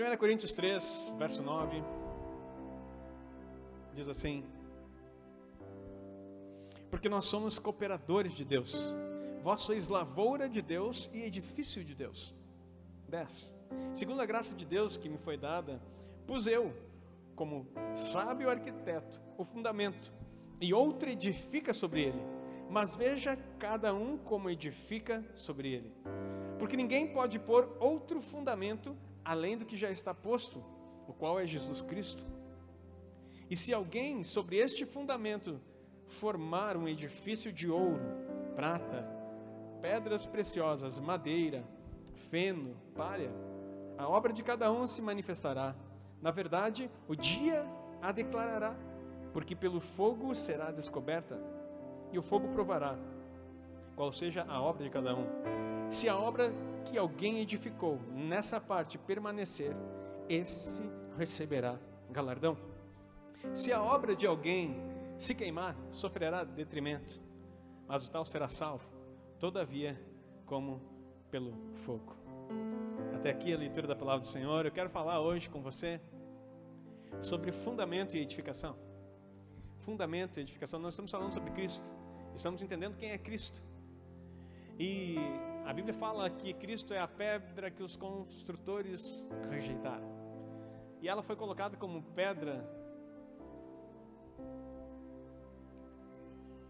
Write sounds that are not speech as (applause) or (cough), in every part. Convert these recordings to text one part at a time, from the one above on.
1 Coríntios 3, verso 9, diz assim: Porque nós somos cooperadores de Deus, vós sois lavoura de Deus e edifício de Deus. 10. Segundo a graça de Deus que me foi dada, pus eu, como sábio arquiteto, o fundamento, e outro edifica sobre ele. Mas veja cada um como edifica sobre ele. Porque ninguém pode pôr outro fundamento além do que já está posto, o qual é Jesus Cristo. E se alguém sobre este fundamento formar um edifício de ouro, prata, pedras preciosas, madeira, feno, palha, a obra de cada um se manifestará. Na verdade, o dia a declarará, porque pelo fogo será descoberta, e o fogo provará qual seja a obra de cada um. Se a obra que alguém edificou nessa parte permanecer, esse receberá galardão. Se a obra de alguém se queimar, sofrerá detrimento, mas o tal será salvo, todavia, como pelo fogo. Até aqui a leitura da palavra do Senhor. Eu quero falar hoje com você sobre fundamento e edificação. Fundamento e edificação. Nós estamos falando sobre Cristo. Estamos entendendo quem é Cristo. E a Bíblia fala que Cristo é a pedra que os construtores rejeitaram. E ela foi colocada como pedra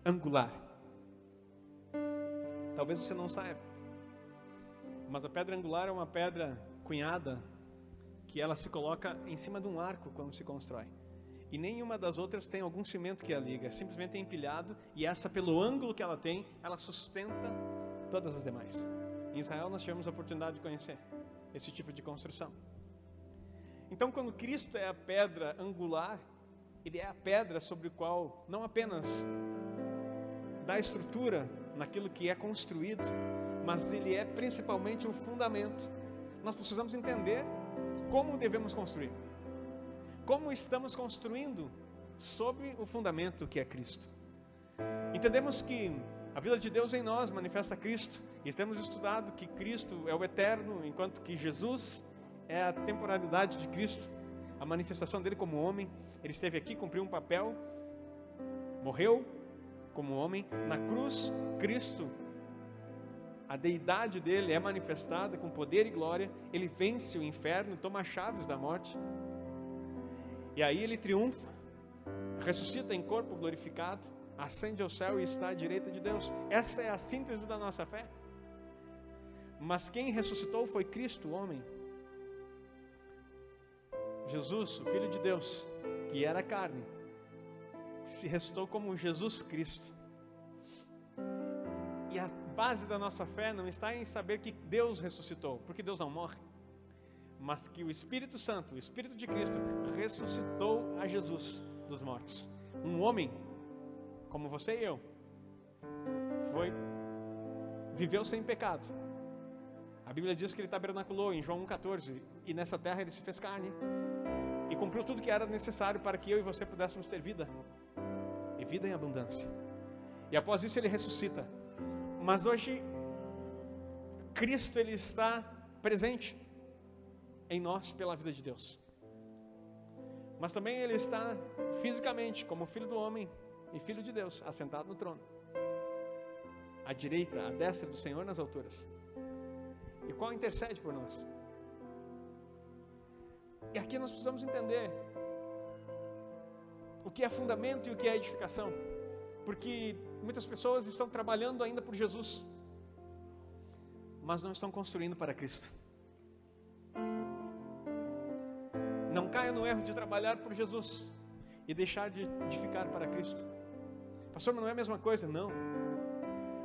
angular. Talvez você não saiba. Mas a pedra angular é uma pedra cunhada que ela se coloca em cima de um arco quando se constrói. E nenhuma das outras tem algum cimento que a liga, é simplesmente é empilhado e essa pelo ângulo que ela tem, ela sustenta todas as demais. Em Israel nós tivemos a oportunidade de conhecer esse tipo de construção. Então, quando Cristo é a pedra angular, ele é a pedra sobre a qual não apenas dá estrutura naquilo que é construído, mas ele é principalmente o fundamento. Nós precisamos entender como devemos construir. Como estamos construindo sobre o fundamento que é Cristo. Entendemos que a vida de Deus em nós manifesta Cristo, e temos estudado que Cristo é o eterno, enquanto que Jesus é a temporalidade de Cristo, a manifestação dele como homem. Ele esteve aqui, cumpriu um papel, morreu como homem, na cruz, Cristo a deidade dele é manifestada com poder e glória, ele vence o inferno, toma as chaves da morte. E aí ele triunfa, ressuscita em corpo glorificado, ascende ao céu e está à direita de Deus. Essa é a síntese da nossa fé. Mas quem ressuscitou foi Cristo, o homem. Jesus, o Filho de Deus, que era carne, se ressuscitou como Jesus Cristo. E a base da nossa fé não está em saber que Deus ressuscitou, porque Deus não morre, mas que o Espírito Santo, o Espírito de Cristo, ressuscitou a Jesus dos mortos. Um homem, como você e eu, foi, viveu sem pecado. A Bíblia diz que ele tabernaculou em João 1,14, e nessa terra ele se fez carne, e cumpriu tudo que era necessário para que eu e você pudéssemos ter vida, e vida em abundância. E após isso ele ressuscita mas hoje Cristo ele está presente em nós pela vida de Deus. Mas também ele está fisicamente como filho do homem e filho de Deus, assentado no trono. À direita, à destra do Senhor nas alturas. E qual intercede por nós? E aqui nós precisamos entender o que é fundamento e o que é edificação. Porque Muitas pessoas estão trabalhando ainda por Jesus, mas não estão construindo para Cristo. Não caia no erro de trabalhar por Jesus e deixar de edificar para Cristo. Pastor, mas não é a mesma coisa? Não.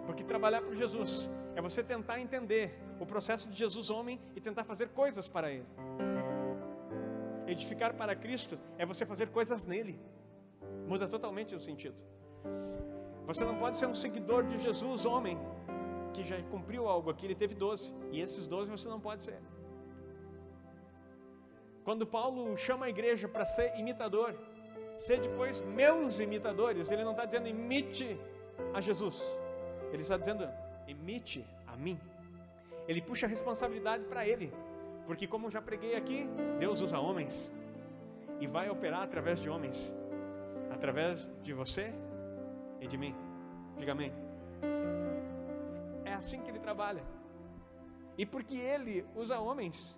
Porque trabalhar por Jesus é você tentar entender o processo de Jesus homem e tentar fazer coisas para Ele. Edificar para Cristo é você fazer coisas nele. Muda totalmente o sentido. Você não pode ser um seguidor de Jesus, homem, que já cumpriu algo aqui, ele teve 12, e esses 12 você não pode ser. Quando Paulo chama a igreja para ser imitador, ser depois meus imitadores, ele não está dizendo imite a Jesus, ele está dizendo imite a mim. Ele puxa a responsabilidade para ele, Porque, como já preguei aqui, Deus usa homens e vai operar através de homens, através de você e de mim. Diga amém. É assim que ele trabalha. E porque ele usa homens,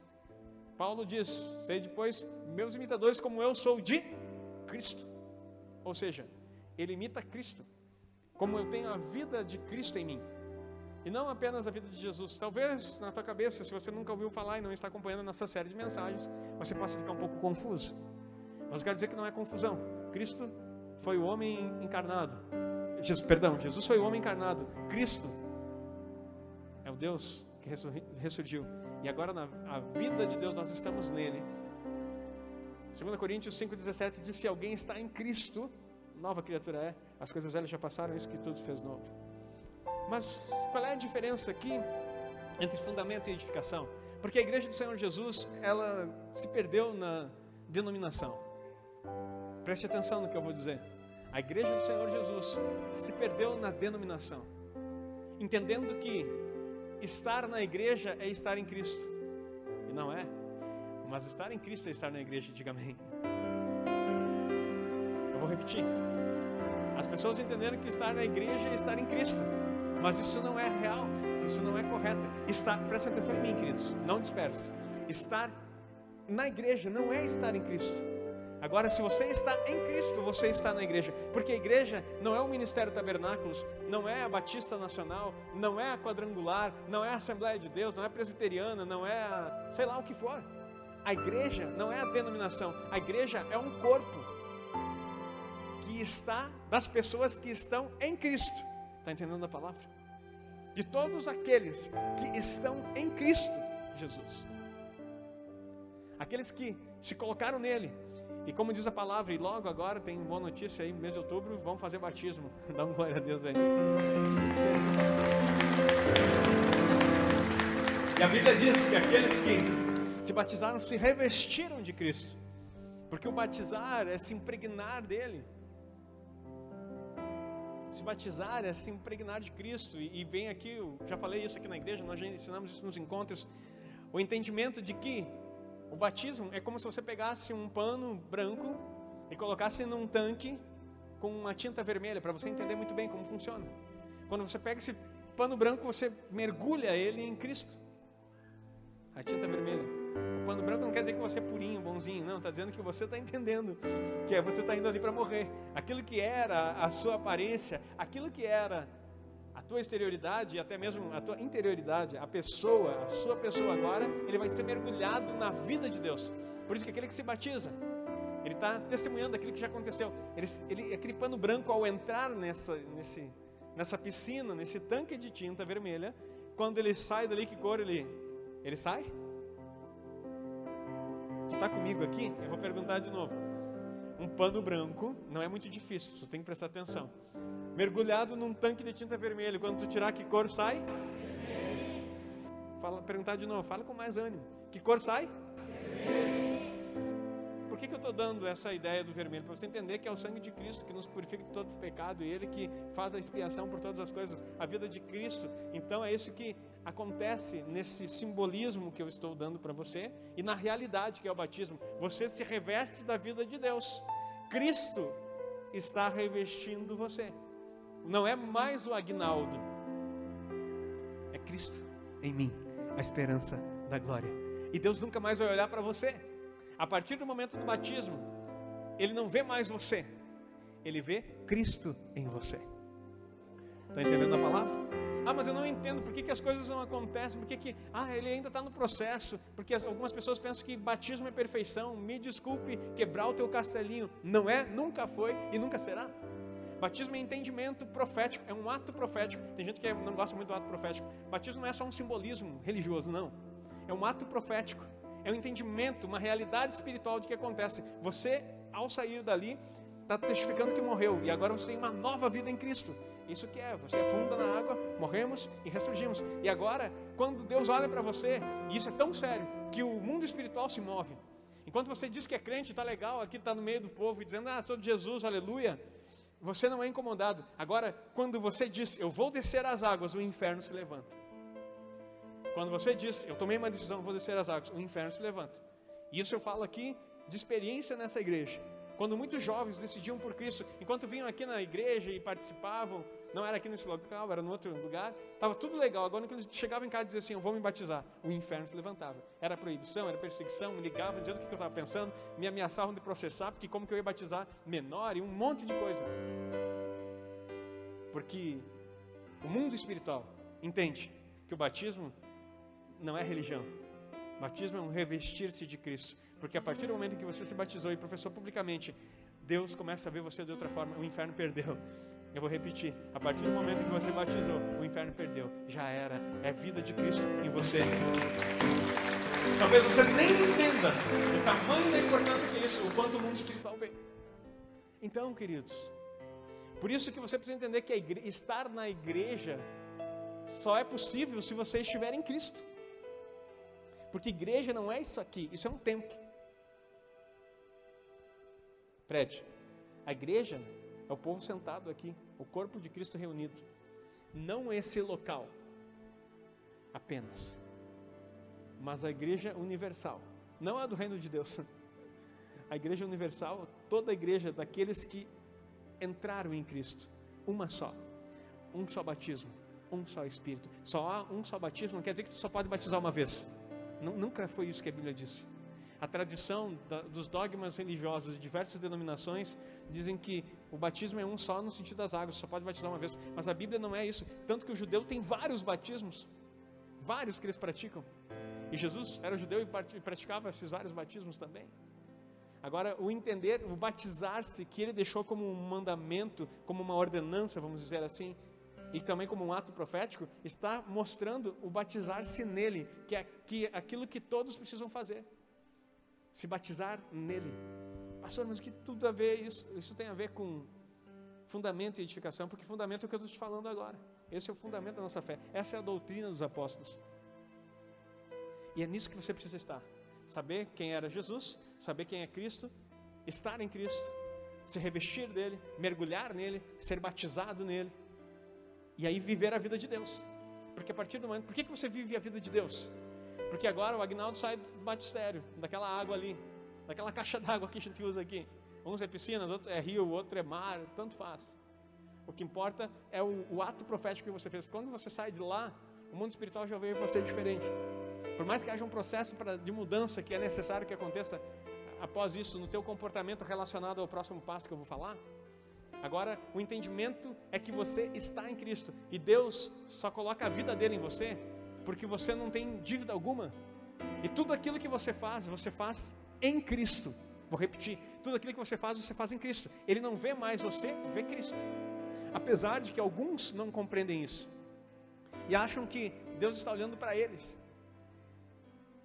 Paulo diz: Sei depois, meus imitadores, como eu sou de Cristo. Ou seja, ele imita Cristo, como eu tenho a vida de Cristo em mim. E não apenas a vida de Jesus. Talvez na tua cabeça, se você nunca ouviu falar e não está acompanhando nossa série de mensagens, você possa ficar um pouco confuso. Mas quero dizer que não é confusão. Cristo foi o homem encarnado. Jesus, perdão, Jesus foi o homem encarnado. Cristo é o Deus que ressurgiu. E agora na a vida de Deus nós estamos nele. 2 Coríntios 5,17 diz: Se alguém está em Cristo, nova criatura é, as coisas velhas já passaram, isso que tudo fez novo. Mas qual é a diferença aqui entre fundamento e edificação? Porque a igreja do Senhor Jesus, ela se perdeu na denominação. Preste atenção no que eu vou dizer. A igreja do Senhor Jesus se perdeu na denominação, entendendo que estar na igreja é estar em Cristo. E não é. Mas estar em Cristo é estar na igreja, diga amém. Eu vou repetir. As pessoas entenderam que estar na igreja é estar em Cristo. Mas isso não é real, isso não é correto. Estar, presta atenção em mim, queridos, não disperse. Estar na igreja não é estar em Cristo. Agora, se você está em Cristo, você está na igreja, porque a igreja não é o Ministério Tabernáculos, não é a Batista Nacional, não é a Quadrangular, não é a Assembleia de Deus, não é a Presbiteriana, não é a sei lá o que for. A igreja não é a denominação, a igreja é um corpo que está das pessoas que estão em Cristo. Está entendendo a palavra? De todos aqueles que estão em Cristo Jesus. Aqueles que se colocaram nele, e como diz a palavra, e logo agora tem boa notícia aí, mês de outubro, vamos fazer batismo. (laughs) Dá uma glória a Deus aí. E a Bíblia diz que aqueles que se batizaram se revestiram de Cristo. Porque o batizar é se impregnar dele. Se batizar é se impregnar de Cristo. E, vem aqui, já falei isso aqui na igreja, nós já ensinamos isso nos encontros. O entendimento de que o batismo é como se você pegasse um pano branco e colocasse num tanque com uma tinta vermelha, para você entender muito bem como funciona. Quando você pega esse pano branco, você mergulha ele em Cristo. A tinta vermelha. O pano branco não quer dizer que você é purinho, bonzinho, não, está dizendo que você está entendendo que é você está indo ali para morrer. Aquilo que era a sua aparência, aquilo que era a tua exterioridade até mesmo a tua interioridade, a pessoa, a sua pessoa agora, ele vai ser mergulhado na vida de Deus. Por isso que aquele que se batiza, ele está testemunhando aquilo que já aconteceu. Ele, ele, aquele pano branco ao entrar nessa, nesse, nessa piscina, nesse tanque de tinta vermelha, quando ele sai dali, que cor ele, ele sai? Tu está comigo aqui? Eu vou perguntar de novo. Um pano branco não é muito difícil, só tem que prestar atenção mergulhado num tanque de tinta vermelha. Quando tu tirar, que cor sai? Fala, perguntar de novo, fala com mais ânimo. Que cor sai? Por que, que eu estou dando essa ideia do vermelho? Para você entender que é o sangue de Cristo que nos purifica de todo pecado e Ele que faz a expiação por todas as coisas. A vida de Cristo. Então é isso que acontece nesse simbolismo que eu estou dando para você e na realidade que é o batismo. Você se reveste da vida de Deus. Cristo está revestindo você não é mais o Agnaldo, é Cristo em mim, a esperança da glória. E Deus nunca mais vai olhar para você. A partir do momento do batismo, Ele não vê mais você, Ele vê Cristo em você. Está entendendo a palavra? Ah, mas eu não entendo por que, que as coisas não acontecem, por que, que ah, ele ainda está no processo, porque algumas pessoas pensam que batismo é perfeição. Me desculpe quebrar o teu castelinho. Não é, nunca foi e nunca será. Batismo é entendimento profético, é um ato profético. Tem gente que não gosta muito do ato profético. Batismo não é só um simbolismo religioso, não. É um ato profético. É um entendimento, uma realidade espiritual de que acontece. Você, ao sair dali, está testificando que morreu e agora você tem uma nova vida em Cristo. Isso que é, você afunda na água, morremos e ressurgimos. E agora, quando Deus olha para você, e isso é tão sério, que o mundo espiritual se move. Enquanto você diz que é crente, está legal, aqui está no meio do povo, dizendo, ah, sou de Jesus, aleluia. Você não é incomodado. Agora, quando você diz, eu vou descer as águas, o inferno se levanta. Quando você diz, eu tomei uma decisão, vou descer as águas, o inferno se levanta. Isso eu falo aqui de experiência nessa igreja. Quando muitos jovens decidiam por Cristo, enquanto vinham aqui na igreja e participavam, não era aqui nesse local, era no outro lugar, estava tudo legal. Agora, quando eles chegavam em casa e diziam assim: Eu vou me batizar, o inferno se levantava. Era proibição, era perseguição, me ligavam dizendo o que eu estava pensando, me ameaçavam de processar, porque como que eu ia batizar menor e um monte de coisa. Porque o mundo espiritual entende que o batismo não é religião. O batismo é um revestir-se de Cristo. Porque a partir do momento que você se batizou e professou publicamente, Deus começa a ver você de outra forma. O inferno perdeu. Eu vou repetir. A partir do momento que você batizou, o inferno perdeu. Já era. É vida de Cristo em você. Talvez você nem entenda o tamanho da importância que isso, o quanto o mundo espiritual vê. Então, queridos, por isso que você precisa entender que estar na igreja só é possível se você estiver em Cristo. Porque igreja não é isso aqui, isso é um templo. Prédio. A igreja é o povo sentado aqui, o corpo de Cristo reunido. Não esse local apenas, mas a igreja universal. Não a do reino de Deus. A igreja universal, toda a igreja daqueles que entraram em Cristo, uma só, um só batismo, um só Espírito. Só há um só batismo, não quer dizer que tu só pode batizar uma vez. Nunca foi isso que a Bíblia disse. A tradição da, dos dogmas religiosos de diversas denominações dizem que o batismo é um só no sentido das águas, só pode batizar uma vez. Mas a Bíblia não é isso. Tanto que o judeu tem vários batismos, vários que eles praticam. E Jesus era judeu e praticava esses vários batismos também. Agora, o entender, o batizar-se, que ele deixou como um mandamento, como uma ordenança, vamos dizer assim, e também como um ato profético, está mostrando o batizar-se nele, que é aquilo que todos precisam fazer. Se batizar nele. Pastor, mas o que tudo a ver isso? Isso tem a ver com fundamento e edificação, porque fundamento é o que eu estou te falando agora. Esse é o fundamento da nossa fé. Essa é a doutrina dos apóstolos. E é nisso que você precisa estar. Saber quem era Jesus, saber quem é Cristo, estar em Cristo, se revestir dele, mergulhar nele, ser batizado nele e aí viver a vida de Deus. Porque a partir do momento, por que, que você vive a vida de Deus? Porque agora o Agnaldo sai do batistério, daquela água ali, daquela (laughs) caixa d'água que a gente usa aqui. Uns é piscina, outros é rio, outro é mar, tanto faz. O que importa é o, o ato profético que você fez. Quando você sai de lá, o mundo espiritual já veio você diferente. Por mais que haja um processo pra, de mudança que é necessário que aconteça após isso no teu comportamento relacionado ao próximo passo que eu vou falar, Agora, o entendimento é que você está em Cristo e Deus só coloca a vida dele em você porque você não tem dívida alguma. E tudo aquilo que você faz, você faz em Cristo. Vou repetir: tudo aquilo que você faz, você faz em Cristo. Ele não vê mais você, vê Cristo. Apesar de que alguns não compreendem isso e acham que Deus está olhando para eles.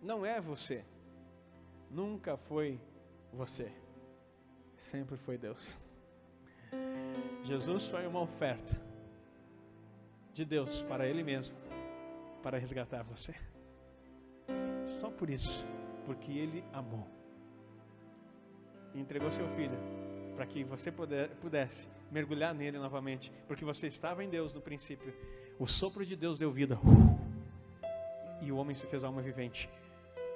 Não é você, nunca foi você, sempre foi Deus. Jesus foi uma oferta de Deus para Ele mesmo, para resgatar você. Só por isso, porque Ele amou e entregou seu filho para que você puder, pudesse mergulhar nele novamente, porque você estava em Deus no princípio. O sopro de Deus deu vida e o homem se fez alma vivente.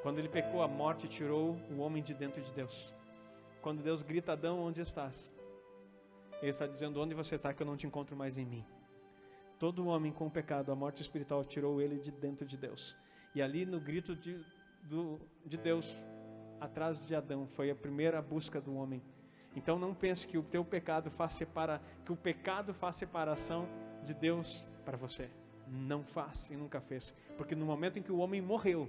Quando ele pecou, a morte tirou o homem de dentro de Deus. Quando Deus grita, Adão, onde estás? Ele está dizendo: Onde você está que eu não te encontro mais em mim? Todo homem com pecado, a morte espiritual tirou ele de dentro de Deus. E ali no grito de, do, de Deus, atrás de Adão, foi a primeira busca do homem. Então não pense que o teu pecado faz separa, que o pecado faz separação de Deus para você. Não faz e nunca fez. Porque no momento em que o homem morreu,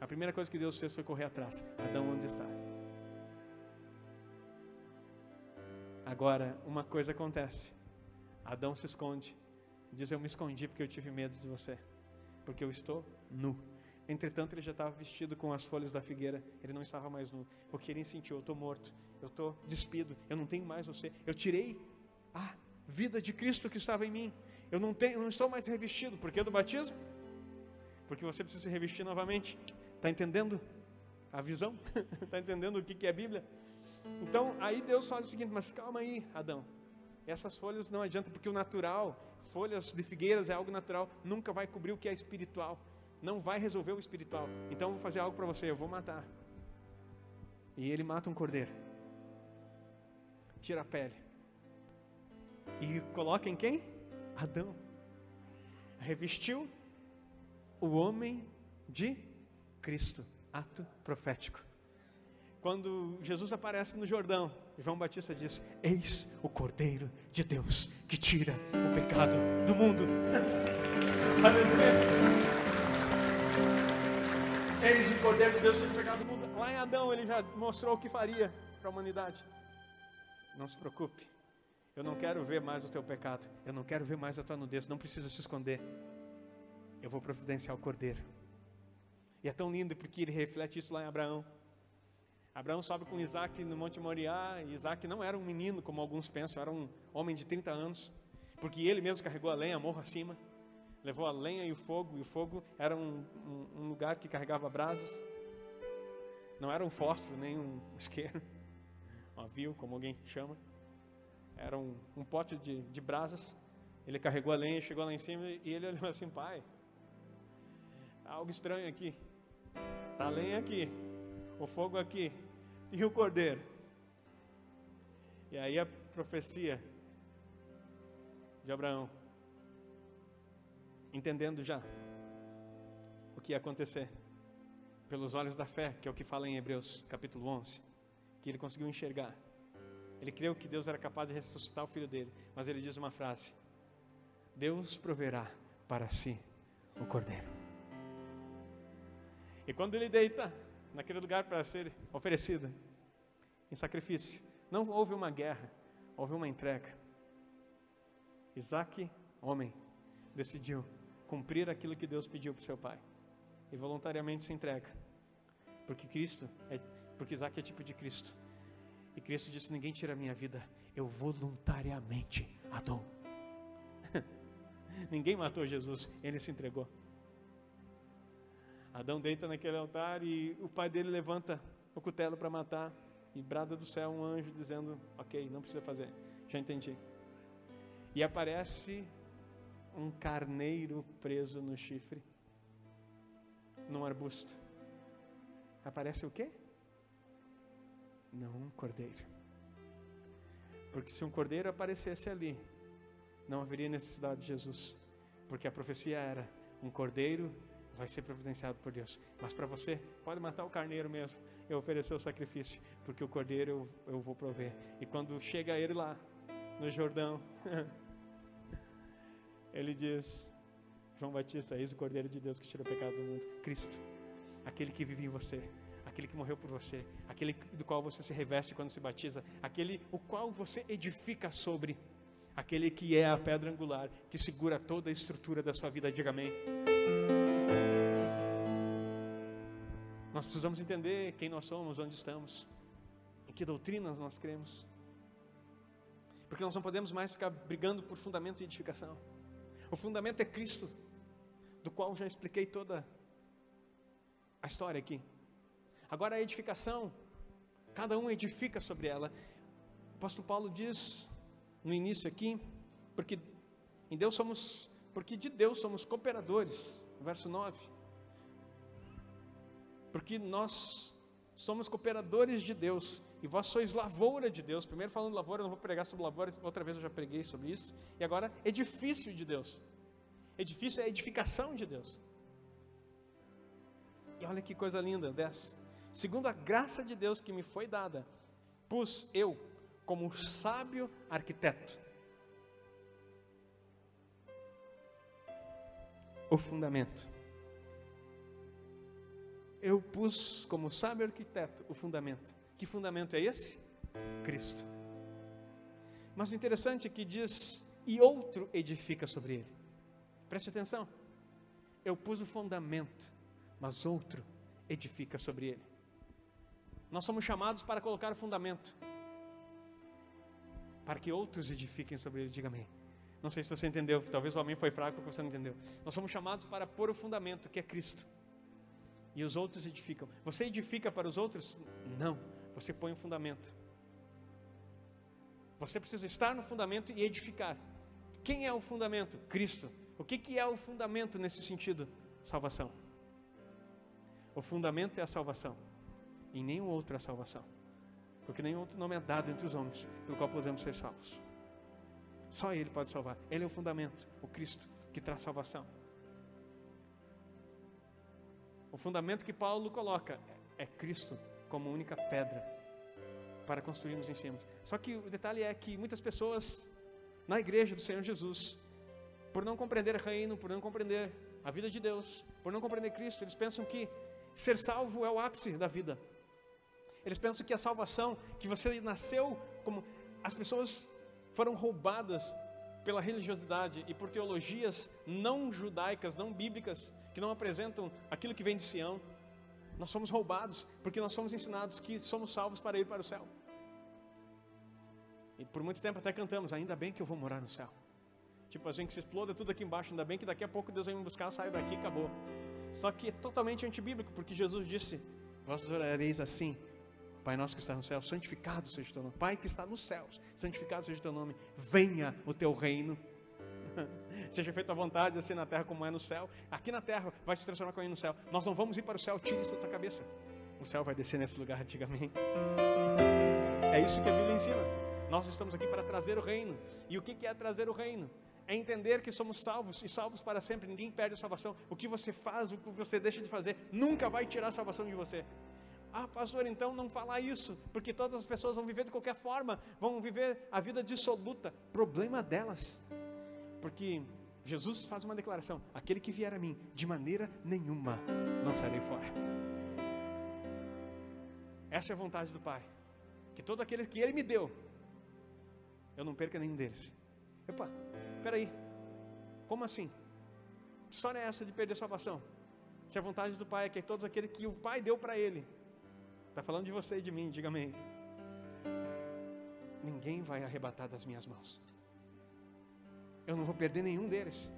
a primeira coisa que Deus fez foi correr atrás. Adão, onde está? Agora, uma coisa acontece. Adão se esconde. Diz: Eu me escondi porque eu tive medo de você. Porque eu estou nu. Entretanto, ele já estava vestido com as folhas da figueira. Ele não estava mais nu. Porque ele sentiu: Eu estou morto. Eu estou despido. Eu não tenho mais você. Eu tirei a vida de Cristo que estava em mim. Eu não, tenho, eu não estou mais revestido. Por que do batismo? Porque você precisa se revestir novamente. Está entendendo a visão? Está (laughs) entendendo o que é a Bíblia? Então, aí Deus faz o seguinte: mas calma aí, Adão. Essas folhas não adianta, porque o natural, folhas de figueiras é algo natural, nunca vai cobrir o que é espiritual. não vai resolver o espiritual. Então eu vou fazer algo para você, eu vou matar. E ele mata um cordeiro. Tira a pele. E coloca em quem? Adão. Revestiu o homem de Cristo. Ato profético. Quando Jesus aparece no Jordão, João Batista diz: Eis o Cordeiro de Deus que tira o pecado do mundo. Aleluia. Eis o Cordeiro de Deus que tira o pecado do mundo. Lá em Adão ele já mostrou o que faria para a humanidade. Não se preocupe. Eu não quero ver mais o teu pecado. Eu não quero ver mais a tua nudez. Não precisa se esconder. Eu vou providenciar o cordeiro. E é tão lindo porque ele reflete isso lá em Abraão. Abraão sobe com Isaac no Monte Moriá. E Isaac não era um menino, como alguns pensam, era um homem de 30 anos. Porque ele mesmo carregou a lenha morro acima. Levou a lenha e o fogo. E o fogo era um, um, um lugar que carregava brasas. Não era um fósforo, nem um isqueiro. (laughs) Um avio, como alguém chama. Era um, um pote de, de brasas. Ele carregou a lenha, chegou lá em cima e ele olhou assim: Pai, algo estranho aqui. Tá a lenha aqui, o fogo aqui (laughs) e o cordeiro. E aí a profecia de Abraão, entendendo já o que ia acontecer, pelos olhos da fé, que é o que fala em Hebreus capítulo 11, que ele conseguiu enxergar. Ele creu que Deus era capaz de ressuscitar o filho dele, mas ele diz uma frase: Deus proverá para si o cordeiro. E quando ele deita naquele lugar para ser oferecido em sacrifício, não houve uma guerra, houve uma entrega. Isaac, homem, decidiu cumprir aquilo que Deus pediu para seu pai e voluntariamente se entrega, porque Cristo, é, porque Isaac é tipo de Cristo. E Cristo disse: Ninguém tira a minha vida, eu voluntariamente a dou. (laughs) Ninguém matou Jesus, ele se entregou. Adão deita naquele altar e o pai dele levanta o cutelo para matar e brada do céu um anjo dizendo: Ok, não precisa fazer, já entendi. E aparece um carneiro preso no chifre, num arbusto. Aparece o quê? não um cordeiro. Porque se um cordeiro aparecesse ali, não haveria necessidade de Jesus. Porque a profecia era: um cordeiro vai ser providenciado por Deus. Mas para você, pode matar o carneiro mesmo. Eu oferecer o sacrifício, porque o cordeiro eu, eu vou prover. E quando chega ele lá, no Jordão, (laughs) ele diz: João Batista, eis o cordeiro de Deus que tira o pecado do mundo. Cristo, aquele que vive em você aquele que morreu por você, aquele do qual você se reveste quando se batiza, aquele o qual você edifica sobre, aquele que é a pedra angular, que segura toda a estrutura da sua vida. Diga amém. Nós precisamos entender quem nós somos, onde estamos, em que doutrinas nós cremos. Porque nós não podemos mais ficar brigando por fundamento e edificação. O fundamento é Cristo, do qual já expliquei toda a história aqui. Agora a edificação, cada um edifica sobre ela. O apóstolo Paulo diz no início aqui, porque em Deus somos, porque de Deus somos cooperadores, verso 9. Porque nós somos cooperadores de Deus e vós sois lavoura de Deus. Primeiro falando lavoura, eu não vou pregar sobre lavoura, outra vez eu já preguei sobre isso. E agora edifício de Deus. Edifício é edificação de Deus. E olha que coisa linda, desce segundo a graça de Deus que me foi dada, pus eu como sábio arquiteto o fundamento. Eu pus como sábio arquiteto o fundamento. Que fundamento é esse? Cristo. Mas o interessante é que diz: e outro edifica sobre ele. Preste atenção. Eu pus o fundamento, mas outro edifica sobre ele. Nós somos chamados para colocar o fundamento, para que outros edifiquem sobre ele. Diga amém. Não sei se você entendeu, talvez o homem foi fraco porque você não entendeu. Nós somos chamados para pôr o fundamento, que é Cristo. E os outros edificam. Você edifica para os outros? Não. Você põe o fundamento. Você precisa estar no fundamento e edificar. Quem é o fundamento? Cristo. O que, que é o fundamento nesse sentido? Salvação. O fundamento é a salvação. Em nenhum outro é a salvação. Porque nenhum outro nome é dado entre os homens pelo qual podemos ser salvos. Só Ele pode salvar. Ele é o fundamento, o Cristo que traz salvação. O fundamento que Paulo coloca é Cristo como única pedra para construirmos em cima. Só que o detalhe é que muitas pessoas na igreja do Senhor Jesus, por não compreender reino, por não compreender a vida de Deus, por não compreender Cristo, eles pensam que ser salvo é o ápice da vida. Eles pensam que a salvação, que você nasceu como as pessoas foram roubadas pela religiosidade e por teologias não judaicas, não bíblicas, que não apresentam aquilo que vem de Sião. Nós somos roubados porque nós somos ensinados que somos salvos para ir para o céu. E por muito tempo até cantamos, ainda bem que eu vou morar no céu. Tipo, a gente se exploda tudo aqui embaixo, ainda bem que daqui a pouco Deus vai me buscar, eu saio daqui e acabou. Só que é totalmente antibíblico, porque Jesus disse: Vós orareis assim, Pai nosso que está no céu, santificado seja o teu nome. Pai que está nos céus, santificado seja o teu nome. Venha o teu reino. (laughs) seja feita a vontade, assim na terra como é no céu. Aqui na terra vai se transformar como é no céu. Nós não vamos ir para o céu, tire isso da tua cabeça. O céu vai descer nesse lugar antigamente. É isso que a Bíblia ensina. Nós estamos aqui para trazer o reino. E o que é trazer o reino? É entender que somos salvos e salvos para sempre. Ninguém perde a salvação. O que você faz, o que você deixa de fazer, nunca vai tirar a salvação de você. Ah, pastor, então não falar isso, porque todas as pessoas vão viver de qualquer forma, vão viver a vida dissoluta. Problema delas. Porque Jesus faz uma declaração: aquele que vier a mim, de maneira nenhuma não sairei fora. Essa é a vontade do Pai. Que todo aquele que Ele me deu, eu não perca nenhum deles. Epa, peraí, como assim? Que história é essa de perder salvação? Se a vontade do Pai é que todos aqueles que o Pai deu para Ele, Está falando de você e de mim, diga amém. Ninguém vai arrebatar das minhas mãos. Eu não vou perder nenhum deles.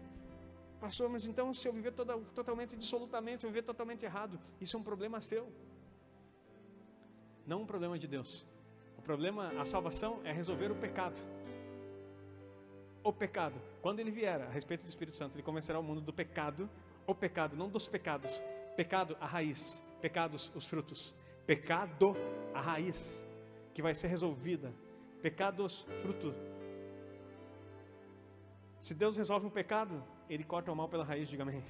Pastor, mas então se eu viver toda, totalmente dissolutamente, eu viver totalmente errado, isso é um problema seu. Não um problema de Deus. O problema, a salvação é resolver o pecado. O pecado, quando ele vier a respeito do Espírito Santo, ele convencerá o mundo do pecado, o pecado, não dos pecados. Pecado, a raiz. Pecados, os frutos. Pecado, a raiz, que vai ser resolvida. Pecados, fruto. Se Deus resolve o pecado, Ele corta o mal pela raiz, diga amém.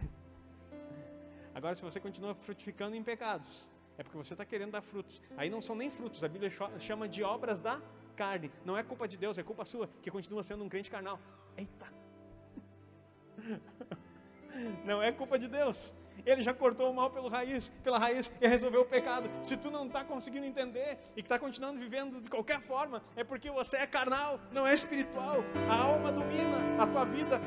Agora, se você continua frutificando em pecados, é porque você está querendo dar frutos. Aí não são nem frutos, a Bíblia chama de obras da carne. Não é culpa de Deus, é culpa sua, que continua sendo um crente carnal. Eita! (laughs) Não é culpa de Deus. Ele já cortou o mal pelo raiz, pela raiz e resolveu o pecado. Se tu não está conseguindo entender e está continuando vivendo de qualquer forma, é porque você é carnal, não é espiritual. A alma domina a tua vida,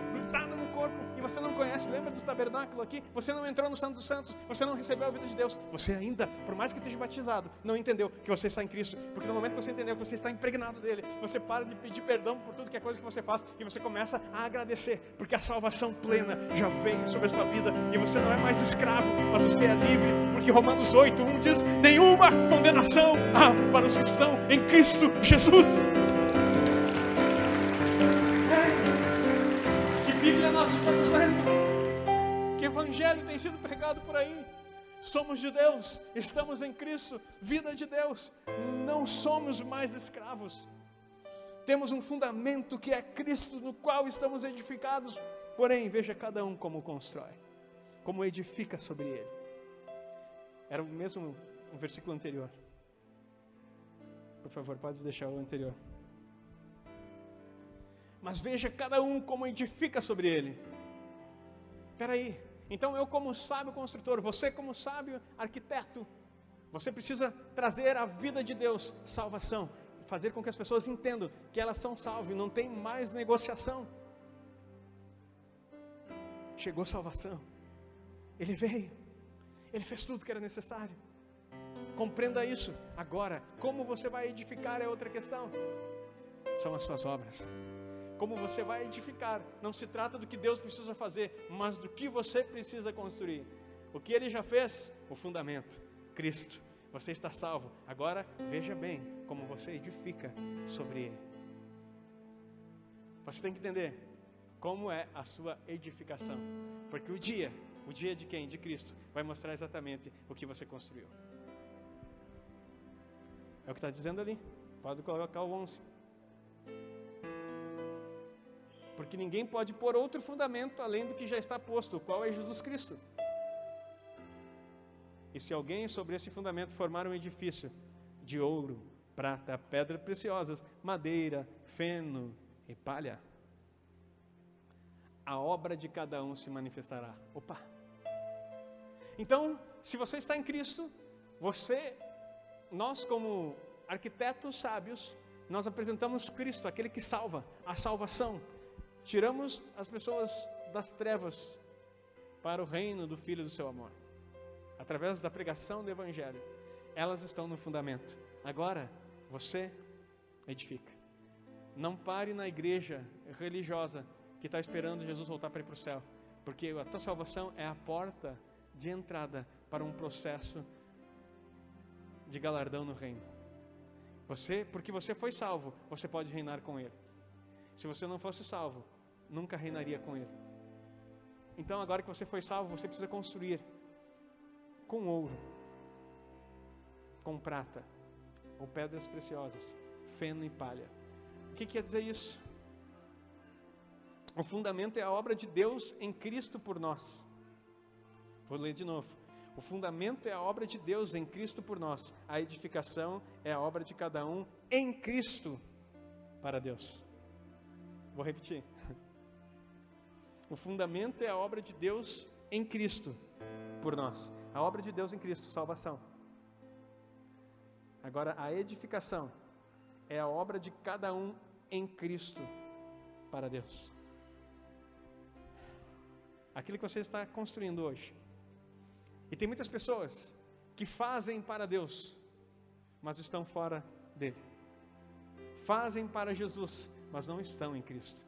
você não conhece. Lembra do tabernáculo aqui? Você não entrou no Santo dos Santos, você não recebeu a vida de Deus. Você ainda, por mais que esteja batizado, não entendeu que você está em Cristo. Porque no momento que você entendeu que você está impregnado dele, você para de pedir perdão por tudo que é coisa que você faz e você começa a agradecer, porque a salvação plena já veio sobre a sua vida e você não é mais escravo, mas você é livre, porque Romanos 8, 1 diz: nenhuma condenação há para os que estão em Cristo Jesus. Evangelho tem sido pregado por aí? Somos de Deus, estamos em Cristo, vida de Deus, não somos mais escravos. Temos um fundamento que é Cristo, no qual estamos edificados. Porém, veja cada um como constrói como edifica sobre ele. Era o mesmo o versículo anterior. Por favor, pode deixar o anterior. Mas veja cada um como edifica sobre ele. Espera aí. Então eu como sábio construtor, você como sábio arquiteto, você precisa trazer a vida de Deus, salvação, fazer com que as pessoas entendam que elas são salvas, não tem mais negociação. Chegou salvação. Ele veio, ele fez tudo que era necessário. Compreenda isso. Agora, como você vai edificar é outra questão. São as suas obras. Como você vai edificar, não se trata do que Deus precisa fazer, mas do que você precisa construir. O que ele já fez? O fundamento, Cristo. Você está salvo. Agora, veja bem como você edifica sobre ele. Você tem que entender como é a sua edificação, porque o dia O dia de quem? De Cristo. Vai mostrar exatamente o que você construiu. É o que está dizendo ali. Pode colocar o 11. Porque ninguém pode pôr outro fundamento além do que já está posto, qual é Jesus Cristo. E se alguém sobre esse fundamento formar um edifício de ouro, prata, pedras preciosas, madeira, feno e palha, a obra de cada um se manifestará. Opa! Então, se você está em Cristo, você, nós como arquitetos sábios, nós apresentamos Cristo, aquele que salva, a salvação. Tiramos as pessoas das trevas para o reino do Filho do seu amor através da pregação do Evangelho, elas estão no fundamento. Agora, você edifica. Não pare na igreja religiosa que está esperando Jesus voltar para ir para o céu, porque a tua salvação é a porta de entrada para um processo de galardão no reino. Você, porque você foi salvo, você pode reinar com Ele. Se você não fosse salvo, nunca reinaria com Ele. Então, agora que você foi salvo, você precisa construir com ouro, com prata, ou pedras preciosas, feno e palha. O que quer dizer isso? O fundamento é a obra de Deus em Cristo por nós. Vou ler de novo. O fundamento é a obra de Deus em Cristo por nós. A edificação é a obra de cada um em Cristo para Deus. Vou repetir. O fundamento é a obra de Deus em Cristo por nós. A obra de Deus em Cristo, salvação. Agora, a edificação é a obra de cada um em Cristo para Deus. Aquilo que você está construindo hoje. E tem muitas pessoas que fazem para Deus, mas estão fora dele. Fazem para Jesus, mas não estão em Cristo.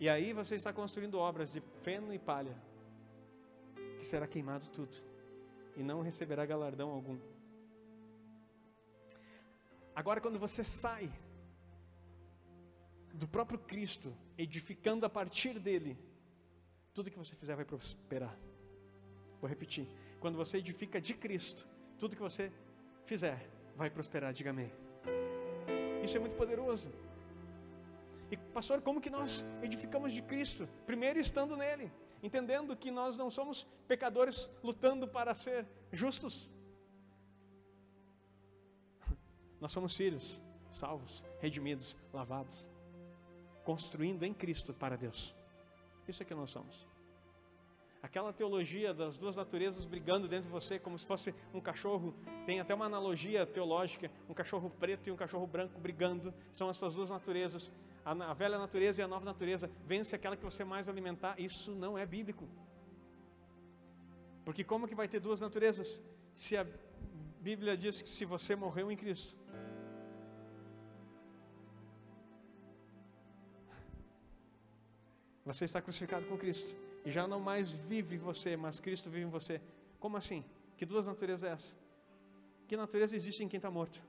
E aí você está construindo obras de feno e palha, que será queimado tudo e não receberá galardão algum. Agora, quando você sai do próprio Cristo, edificando a partir dele, tudo que você fizer vai prosperar. Vou repetir: quando você edifica de Cristo, tudo que você fizer vai prosperar. Diga amém. Isso é muito poderoso. E pastor, como que nós edificamos de Cristo? Primeiro estando nele entendendo que nós não somos pecadores lutando para ser justos. (laughs) Nós somos filhos, salvos, redimidos, lavados, construindo em Cristo para Deus. Isso é que nós somos. Aquela teologia das duas naturezas brigando dentro de você, como se fosse um cachorro, tem até uma analogia teológica: um cachorro preto e um cachorro branco brigando, são as suas duas naturezas a, velha natureza e a nova natureza, vence aquela que você mais alimentar, isso não é bíblico. Porque como que vai ter duas naturezas? Se a Bíblia diz que se você morreu em Cristo, (laughs) você está crucificado com Cristo e já não mais vive você, mas Cristo vive em você. Como assim? Que duas naturezas é essa? Que natureza existe em quem está morto?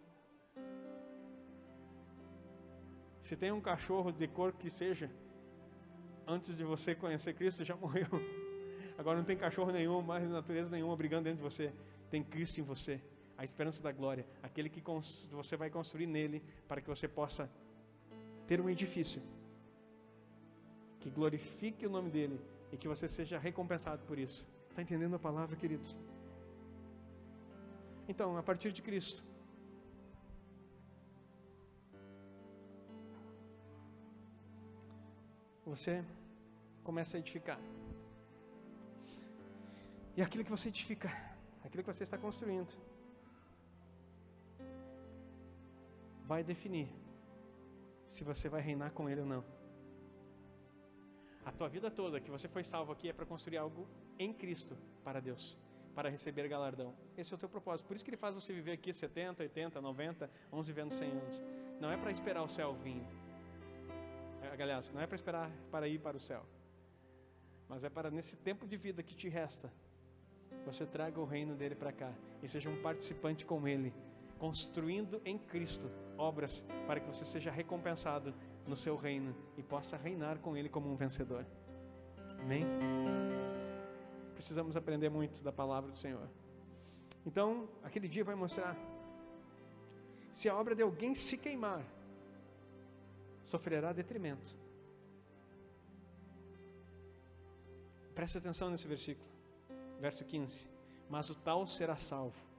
Se tem um cachorro de cor que seja, antes de você conhecer Cristo, já (laughs) morreu. Agora não tem cachorro nenhum, mais natureza nenhuma brigando dentro de você. Tem Cristo em você, a esperança da glória, aquele que você vai construir nele para que você possa ter um edifício que glorifique o nome dele e que você seja recompensado por isso. Está entendendo a palavra, queridos? Então, a partir de Cristo, você começa a edificar. E aquilo que você edifica, aquilo que você está construindo, vai definir se você vai reinar com Ele ou não. A tua vida toda que você foi salvo aqui é para construir algo em Cristo para Deus, para receber galardão. Esse é o teu propósito. Por isso que Ele faz você viver aqui 70, 80, 90, 11 vivendo 100 anos. Não é para esperar o céu vir aliás, não é para esperar para ir para o céu, mas é para nesse tempo de vida que te resta, você traga o reino dele para cá e seja um participante com ele, construindo em Cristo obras para que você seja recompensado no seu reino e possa reinar com ele como um vencedor. Amém? Precisamos aprender muito da palavra do Senhor. Então, aquele dia vai mostrar se a obra de alguém se queimar, sofrerá detrimento. Preste atenção nesse versículo, verso 15. Mas o tal será salvo.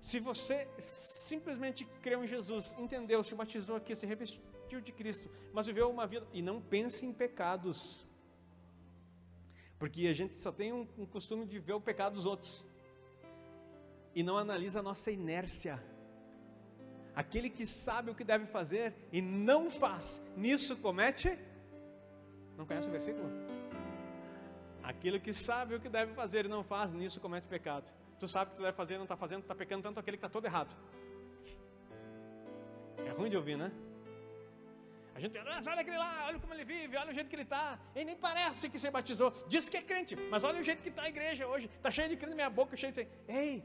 Se você simplesmente creu em Jesus, entendeu, se batizou aqui, se revestiu de Cristo, mas viveu uma vida e não pense em pecados, porque a gente só tem um, um costume de ver o pecado dos outros e não analisa a nossa inércia. Aquele que sabe o que deve fazer e não faz, nisso comete. Não conhece o versículo? Aquele que sabe o que deve fazer e não faz, nisso comete pecado. Tu sabe o que tu deve fazer e não está fazendo, está pecando tanto aquele que está todo errado. É ruim de ouvir, né? A gente, olha aquele lá, olha como ele vive, olha o jeito que ele está. Ele nem parece que se batizou. Diz que é crente, mas olha o jeito que está a igreja hoje. Está cheio de crente na minha boca, cheio de. Ei!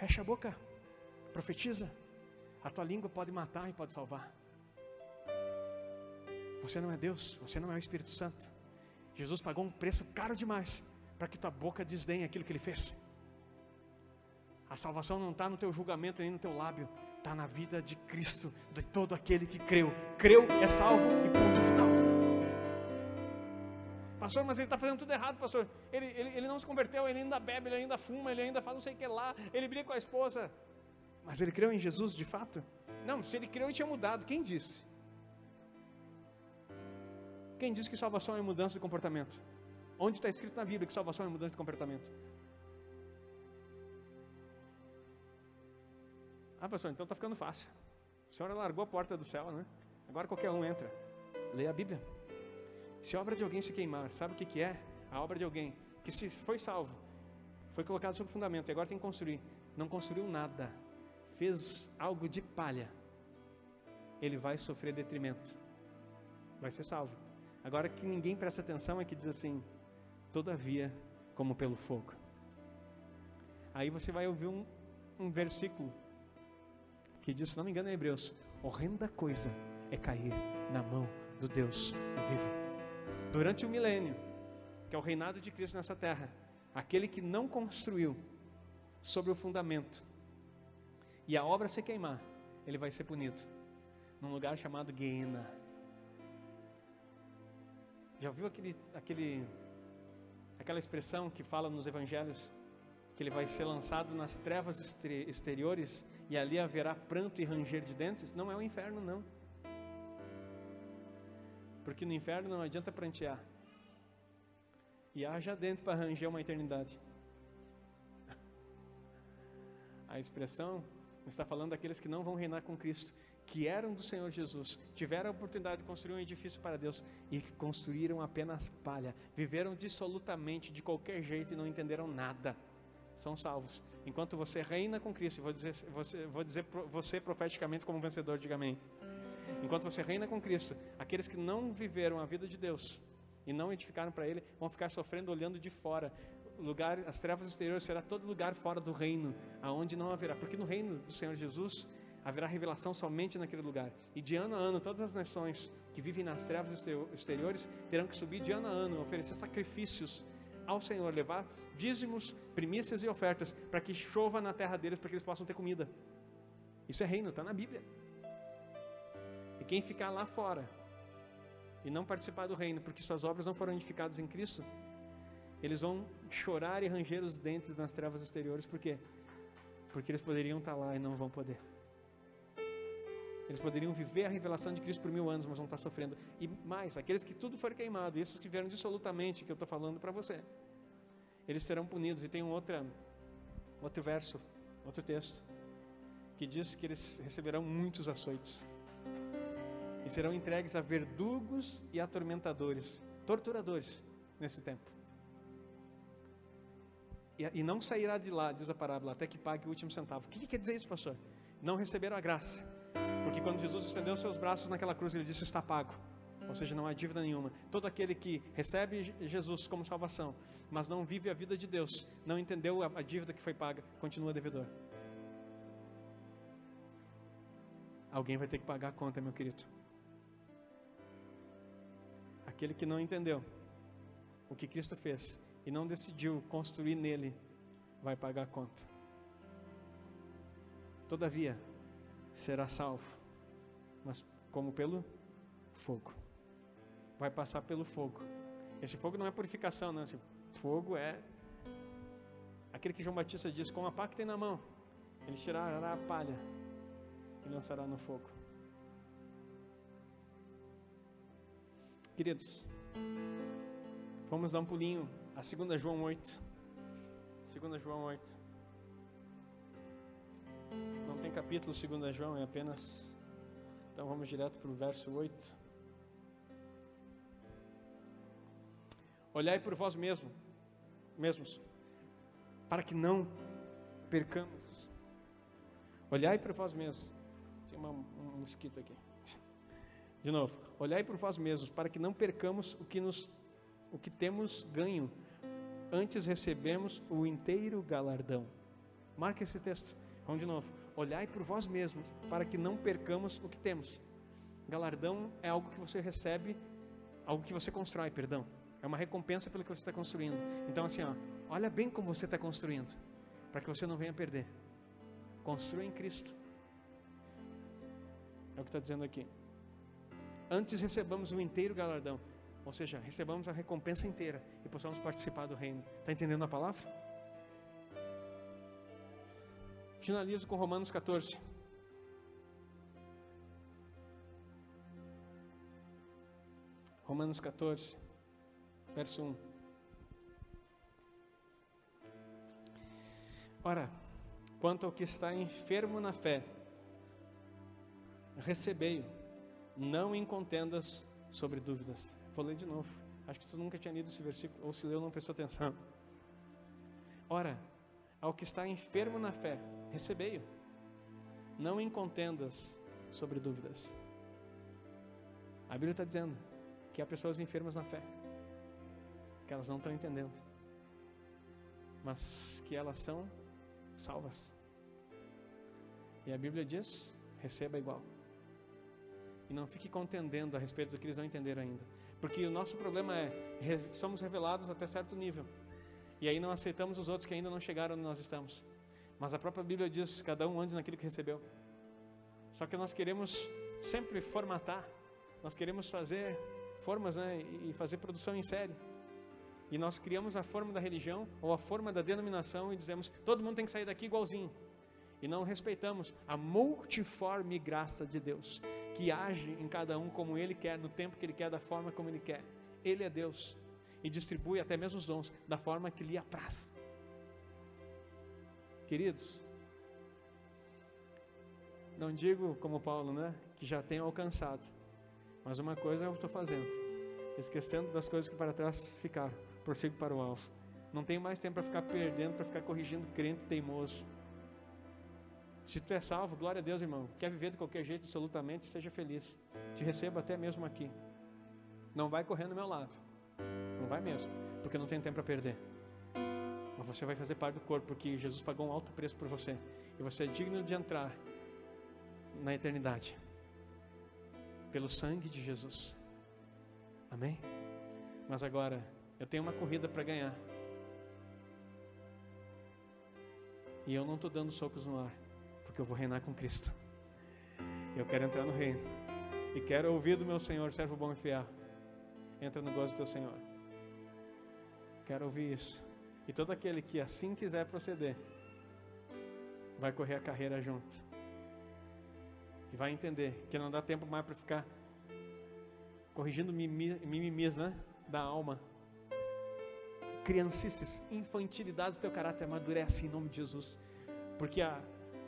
Fecha a boca, profetiza. A tua língua pode matar e pode salvar. Você não é Deus, você não é o Espírito Santo. Jesus pagou um preço caro demais para que tua boca desdenhe aquilo que ele fez. A salvação não está no teu julgamento nem no teu lábio, está na vida de Cristo, de todo aquele que creu. Creu é salvo e ponto final. Pastor, mas ele está fazendo tudo errado, pastor. Ele, ele, ele não se converteu, ele ainda bebe, ele ainda fuma, ele ainda faz não sei o que lá, ele briga com a esposa. Mas ele creu em Jesus de fato? Não, se ele creu, ele tinha mudado. Quem disse? Quem disse que salvação é mudança de comportamento? Onde está escrito na Bíblia que salvação é mudança de comportamento? Ah, pastor, então está ficando fácil. A senhora largou a porta do céu, né? Agora qualquer um entra. Leia a Bíblia. Se a obra de alguém se queimar, sabe o que, que é? A obra de alguém que se foi salvo, foi colocado sobre fundamento e agora tem que construir. Não construiu nada, fez algo de palha. Ele vai sofrer detrimento. Vai ser salvo. Agora que ninguém presta atenção é que diz assim: todavia, como pelo fogo. Aí você vai ouvir um, um versículo que diz, se não me engano, em Hebreus: horrenda coisa é cair na mão do Deus vivo durante o milênio, que é o reinado de Cristo nessa terra, aquele que não construiu sobre o fundamento e a obra se queimar, ele vai ser punido num lugar chamado Guiena. Já ouviu aquele, aquele, aquela expressão que fala nos evangelhos que ele vai ser lançado nas trevas exteriores e ali haverá pranto e ranger de dentes? Não é o inferno, não. Porque no inferno não adianta prantear. E haja dentro para ranger uma eternidade. (laughs) A expressão está falando daqueles que não vão reinar com Cristo, que eram do Senhor Jesus, tiveram a oportunidade de construir um edifício para Deus e construíram apenas palha, viveram dissolutamente de qualquer jeito e não entenderam nada. São salvos. Enquanto você reina com Cristo, vou dizer, você, vou dizer você profeticamente como vencedor, diga amém. Enquanto você reina com Cristo, aqueles que não viveram a vida de Deus e não edificaram para Ele, vão ficar sofrendo olhando de fora. Lugar, as trevas exteriores será todo lugar fora do reino, aonde não haverá, porque no reino do Senhor Jesus haverá revelação somente naquele lugar. E de ano a ano, todas as nações que vivem nas trevas exteriores terão que subir de ano a ano, oferecer sacrifícios ao Senhor, levar dízimos, primícias e ofertas, para que chova na terra deles, para que eles possam ter comida. Isso é reino, está na Bíblia. Quem ficar lá fora e não participar do reino, porque suas obras não foram edificadas em Cristo, eles vão chorar e ranger os dentes nas trevas exteriores, por quê? Porque eles poderiam estar lá e não vão poder. Eles poderiam viver a revelação de Cristo por mil anos, mas vão estar sofrendo. E mais, aqueles que tudo for queimado, e esses que vieram dissolutamente, que eu estou falando para você, eles serão punidos. E tem um outra, outro verso, outro texto, que diz que eles receberão muitos açoites serão entregues a verdugos e atormentadores, torturadores nesse tempo. E, e não sairá de lá, diz a parábola, até que pague o último centavo. O que, que quer dizer isso, pastor? Não receberam a graça. Porque quando Jesus estendeu seus braços naquela cruz, ele disse: Está pago. Ou seja, não há dívida nenhuma. Todo aquele que recebe Jesus como salvação, mas não vive a vida de Deus, não entendeu a dívida que foi paga, continua devedor. alguém vai ter que pagar a conta, meu querido. Aquele que não entendeu o que Cristo fez e não decidiu construir nele, vai pagar a conta. Todavia, será salvo, mas como pelo fogo. Vai passar pelo fogo. Esse fogo não é purificação, não. Esse fogo é aquele que João Batista diz: com a pá que tem na mão, ele tirará a palha e lançará no fogo. Queridos, vamos dar um pulinho a 2 João 8. 2 João 8. Não tem capítulo 2 João, é apenas. Então vamos direto para o verso 8. Olhai por vós mesmo, mesmos, para que não percamos. Olhai por vós mesmos. Tem uma, um mosquito aqui. De novo, olhai por vós mesmos, para que não percamos o que, nos, o que temos ganho. Antes recebemos o inteiro galardão. Marque esse texto. Vamos de novo. Olhai por vós mesmos, para que não percamos o que temos. Galardão é algo que você recebe, algo que você constrói, perdão. É uma recompensa pelo que você está construindo. Então, assim, ó, olha bem como você está construindo, para que você não venha perder. Construa em Cristo. É o que está dizendo aqui. Antes recebamos o inteiro galardão, ou seja, recebamos a recompensa inteira e possamos participar do reino. Está entendendo a palavra? Finalizo com Romanos 14. Romanos 14 verso 1. Ora, quanto ao que está enfermo na fé, recebei-o, não em contendas sobre dúvidas. Vou ler de novo. Acho que tu nunca tinha lido esse versículo, ou se leu, não prestou atenção. Ora, ao que está enfermo na fé, recebei-o, não em contendas sobre dúvidas. A Bíblia está dizendo que há pessoas enfermas na fé que elas não estão entendendo, mas que elas são salvas. E a Bíblia diz: receba igual. E não fique contendendo a respeito do que eles não entenderam ainda. Porque o nosso problema é, somos revelados até certo nível. E aí não aceitamos os outros que ainda não chegaram onde nós estamos. Mas a própria Bíblia diz: cada um ande naquilo que recebeu. Só que nós queremos sempre formatar, nós queremos fazer formas né, e fazer produção em série. E nós criamos a forma da religião ou a forma da denominação e dizemos todo mundo tem que sair daqui igualzinho. E não respeitamos a multiforme graça de Deus, que age em cada um como Ele quer, no tempo que Ele quer, da forma como Ele quer. Ele é Deus e distribui até mesmo os dons da forma que lhe apraz. Queridos, não digo como Paulo, né, que já tenho alcançado, mas uma coisa eu estou fazendo, esquecendo das coisas que para trás ficaram prossigo para o alvo. Não tenho mais tempo para ficar perdendo, para ficar corrigindo crente teimoso. Se tu é salvo, glória a Deus, irmão. Quer viver de qualquer jeito, absolutamente, seja feliz. Te recebo até mesmo aqui. Não vai correr no meu lado. Não vai mesmo, porque não tem tempo para perder. Mas você vai fazer parte do corpo, porque Jesus pagou um alto preço por você. E você é digno de entrar na eternidade. Pelo sangue de Jesus. Amém? Mas agora, eu tenho uma corrida para ganhar. E eu não estou dando socos no ar, porque eu vou reinar com Cristo. Eu quero entrar no reino. E quero ouvir do meu Senhor, servo bom e fiel. Entra no gozo do teu Senhor. Quero ouvir isso. E todo aquele que assim quiser proceder, vai correr a carreira junto. E vai entender que não dá tempo mais para ficar corrigindo mimimis, né? Da alma criancices, infantilidade do teu caráter amadurece em nome de Jesus. Porque a,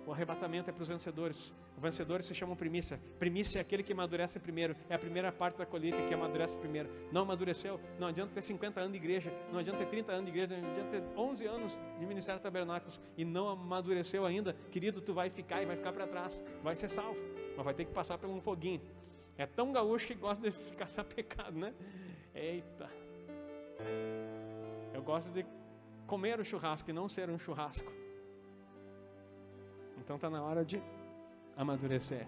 o arrebatamento é para os vencedores. Os vencedores se chamam primícia. Primícia é aquele que amadurece primeiro. É a primeira parte da colheita que amadurece primeiro. Não amadureceu. Não adianta ter 50 anos de igreja. Não adianta ter 30 anos de igreja. Não adianta ter 11 anos de ministério de tabernáculos. E não amadureceu ainda. Querido, tu vai ficar e vai ficar para trás. Vai ser salvo. Mas vai ter que passar por um foguinho. É tão gaúcho que gosta de (laughs) ficar sapecado, né? Eita. Eu gosto de comer o churrasco e não ser um churrasco. Então está na hora de amadurecer.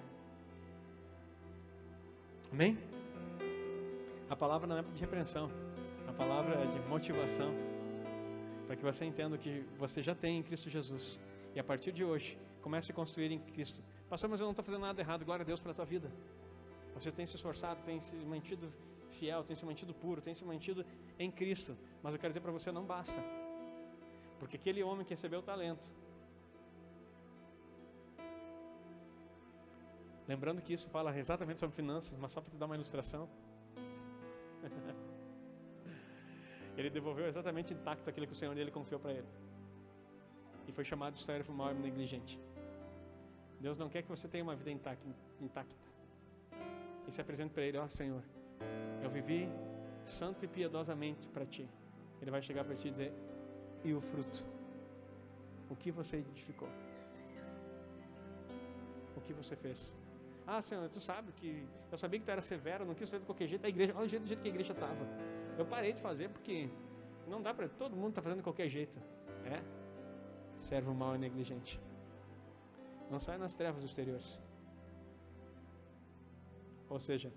Amém? A palavra não é de repreensão, a palavra é de motivação, para que você entenda que você já tem em Cristo Jesus. E a partir de hoje, comece a construir em Cristo. Pastor, mas eu não estou fazendo nada errado, glória a Deus pela tua vida. Você tem se esforçado, tem se mantido fiel, tem se mantido puro, tem se mantido em Cristo. Mas eu quero dizer para você, não basta. Porque aquele homem que recebeu o talento, lembrando que isso fala exatamente sobre finanças, mas só para te dar uma ilustração. (laughs) ele devolveu exatamente intacto aquilo que o Senhor dele confiou para ele. E foi chamado de servo mau e negligente. Deus não quer que você tenha uma vida intacta. E se apresente para Ele, ó oh, Senhor, eu vivi santo e piedosamente para Ti. Ele vai chegar para Ti e dizer, e o fruto? O que você edificou? O que você fez? Ah, Senhor, tu sabe que eu sabia que tu era severo, não quis fazer de qualquer jeito. A igreja, olha o jeito, do jeito que a igreja estava. Eu parei de fazer porque não dá para todo mundo está fazendo de qualquer jeito. É? Servo mau e negligente. Não sai nas trevas exteriores. Ou seja,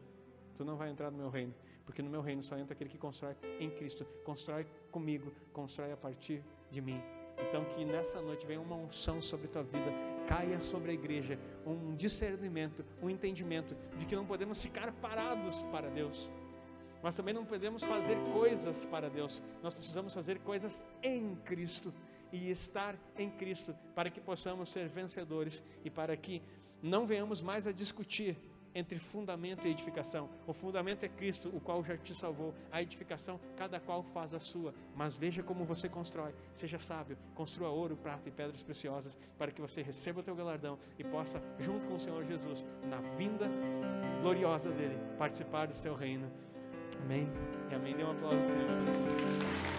tu não vai entrar no meu reino, porque no meu reino só entra aquele que constrói em Cristo, constrói comigo, constrói a partir de mim. Então que nessa noite venha uma unção sobre tua vida, caia sobre a igreja um discernimento, um entendimento de que não podemos ficar parados para Deus. Mas também não podemos fazer coisas para Deus. Nós precisamos fazer coisas em Cristo e estar em Cristo para que possamos ser vencedores e para que não venhamos mais a discutir entre fundamento e edificação. O fundamento é Cristo, o qual já te salvou. A edificação, cada qual faz a sua. Mas veja como você constrói. Seja sábio, construa ouro, prata e pedras preciosas para que você receba o teu galardão e possa, junto com o Senhor Jesus, na vinda gloriosa dele, participar do seu reino. Amém. E amém. Dê um aplauso, Senhor.